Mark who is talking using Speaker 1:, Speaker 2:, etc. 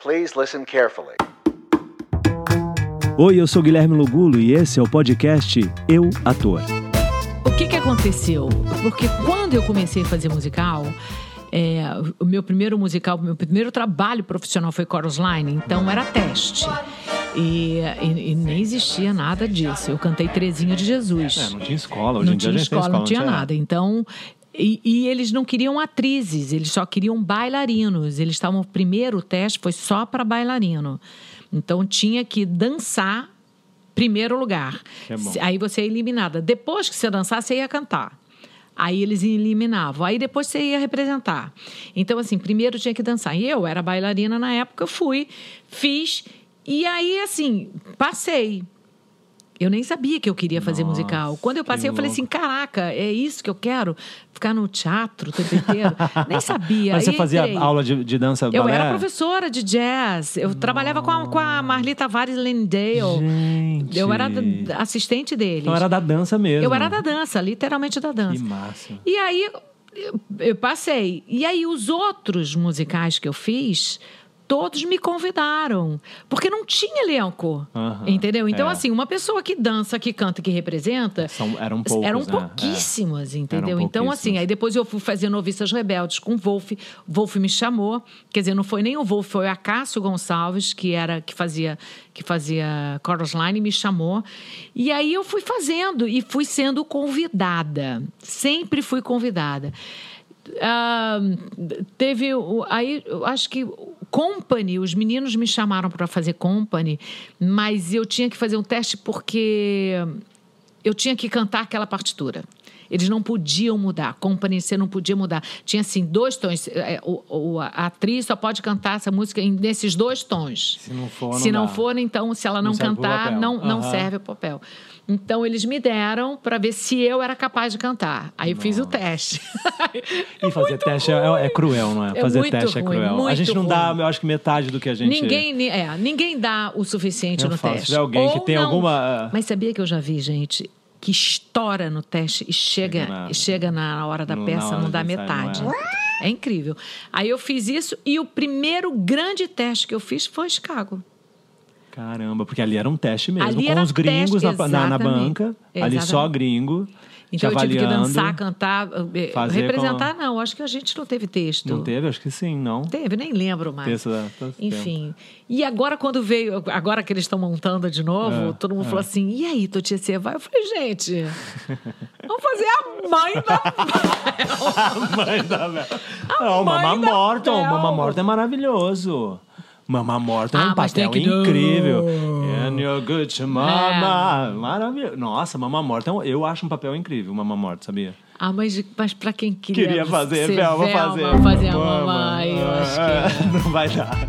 Speaker 1: Please listen carefully.
Speaker 2: Oi, eu sou Guilherme Lugulo e esse é o podcast Eu Ator.
Speaker 3: O que, que aconteceu? Porque quando eu comecei a fazer musical, é, o meu primeiro musical, o meu primeiro trabalho profissional foi Chorus Line, então era teste. E, e- e nem existia nada disso. Eu cantei Trezinho de Jesus.
Speaker 4: É, não tinha escola. Hoje
Speaker 3: não
Speaker 4: em dia
Speaker 3: tinha
Speaker 4: a gente tem
Speaker 3: escola, não tinha
Speaker 4: tinha-
Speaker 3: nada. Então, e, e eles não queriam atrizes, eles só queriam bailarinos. Eles estavam. O primeiro teste foi só para bailarino. Então tinha que dançar primeiro lugar.
Speaker 4: É
Speaker 3: Aí você é eliminada. Depois que você dançar, você ia cantar. Aí eles eliminavam. Aí depois você ia representar. Então, assim, primeiro tinha que dançar. E eu era bailarina na época, eu fui, fiz. E aí, assim, passei. Eu nem sabia que eu queria fazer
Speaker 4: Nossa,
Speaker 3: musical. Quando eu passei,
Speaker 4: que
Speaker 3: eu falei assim: caraca, é isso que eu quero? Ficar no teatro o tempo inteiro? nem sabia.
Speaker 4: Mas você fazia
Speaker 3: entrei.
Speaker 4: aula de, de dança
Speaker 3: Eu
Speaker 4: balé?
Speaker 3: era professora de jazz. Eu trabalhava com a, com a Marli Tavares Lendale.
Speaker 4: Gente.
Speaker 3: Eu era assistente deles.
Speaker 4: Então era da dança mesmo.
Speaker 3: Eu era da dança, literalmente da
Speaker 4: Que
Speaker 3: dança.
Speaker 4: massa.
Speaker 3: E aí eu passei. E aí os outros musicais que eu fiz, todos me convidaram. Porque não tinha elenco.
Speaker 4: Aham,
Speaker 3: entendeu? Então,
Speaker 4: é.
Speaker 3: assim, uma pessoa que dança, que canta, que representa.
Speaker 4: São- eram poucos,
Speaker 3: Eram
Speaker 4: né?
Speaker 3: pouquíssimas, entendeu?
Speaker 4: Eram
Speaker 3: então, assim, aí depois eu fui fazer Noviças Rebeldes com o Wolf. Wolf me chamou. Quer dizer, não foi nem o Wolf, foi a Cássio Gonçalves, que era que fazia que fazia Chorus Line, me chamou. E aí eu fui fazendo e fui sendo convidada. Sempre fui convidada. Ah, teve o- aí eu acho que o company os meninos me chamaram para fazer company mas eu tinha que fazer um teste porque eu tinha que cantar aquela partitura. Eles não podiam mudar. Company, você não podia mudar. Tinha, assim, dois tons. É, o- o- a atriz só pode cantar essa música em- nesses dois tons.
Speaker 4: Se não for,
Speaker 3: Se
Speaker 4: não
Speaker 3: não
Speaker 4: dá.
Speaker 3: for, então, se ela não,
Speaker 4: Não
Speaker 3: cantar, não, não
Speaker 4: Aham.
Speaker 3: serve o papel. Então, eles me deram para ver se eu era capaz de cantar. Aí eu fiz o teste.
Speaker 4: E fazer teste é, é cruel, não é?
Speaker 3: É
Speaker 4: fazer
Speaker 3: muito
Speaker 4: teste é
Speaker 3: ruim,
Speaker 4: cruel. a
Speaker 3: muito
Speaker 4: gente não dá,
Speaker 3: ruim.
Speaker 4: eu acho que metade do que a gente.
Speaker 3: Ninguém, ni- é, ninguém dá o suficiente
Speaker 4: Eu
Speaker 3: no
Speaker 4: falo, se
Speaker 3: teste.
Speaker 4: tiver alguém que
Speaker 3: Ou
Speaker 4: tem
Speaker 3: não.
Speaker 4: alguma-
Speaker 3: Mas sabia que eu já vi gente que estoura no teste e chega,
Speaker 4: Chega na-
Speaker 3: chega na hora da
Speaker 4: no-
Speaker 3: peça,
Speaker 4: hora
Speaker 3: não dá metade.
Speaker 4: não
Speaker 3: É incrível. Aí eu fiz isso e o primeiro grande teste que eu fiz foi em Chicago.
Speaker 4: Caramba, porque ali era um teste mesmo.
Speaker 3: Ali
Speaker 4: com os gringos
Speaker 3: teste,
Speaker 4: na, na, na
Speaker 3: exatamente.
Speaker 4: banca. Ali só
Speaker 3: Exatamente.
Speaker 4: gringo.
Speaker 3: Então eu tive que dançar, cantar, eh,
Speaker 4: fazer
Speaker 3: representar não, acho que a gente não teve texto.
Speaker 4: Não teve? Acho que sim, não.
Speaker 3: Teve, nem lembro mais.
Speaker 4: Texto esse
Speaker 3: Enfim. E agora, quando veio, agora que eles estão montando de novo,
Speaker 4: É,
Speaker 3: todo mundo
Speaker 4: é.
Speaker 3: falou assim: e aí, Totia, você vai? Eu falei, gente, vamos fazer a mãe da.
Speaker 4: Mãe da Mel. Não, Morton.
Speaker 3: Mel.
Speaker 4: Mama Morton é maravilhoso. Mama Morton é
Speaker 3: Ah,
Speaker 4: um
Speaker 3: tem
Speaker 4: papel incrível. And you're good to mama. Maravilhoso. Nossa, Mama Morton, eu acho um papel incrível, Mama Morton, sabia?
Speaker 3: Ah, mas, mas pra quem queria.
Speaker 4: Queria fazer, Velma,
Speaker 3: Velma,
Speaker 4: fazer.
Speaker 3: fazer a
Speaker 4: Mama.
Speaker 3: mamãe, eu acho que.
Speaker 4: É, Não vai dar.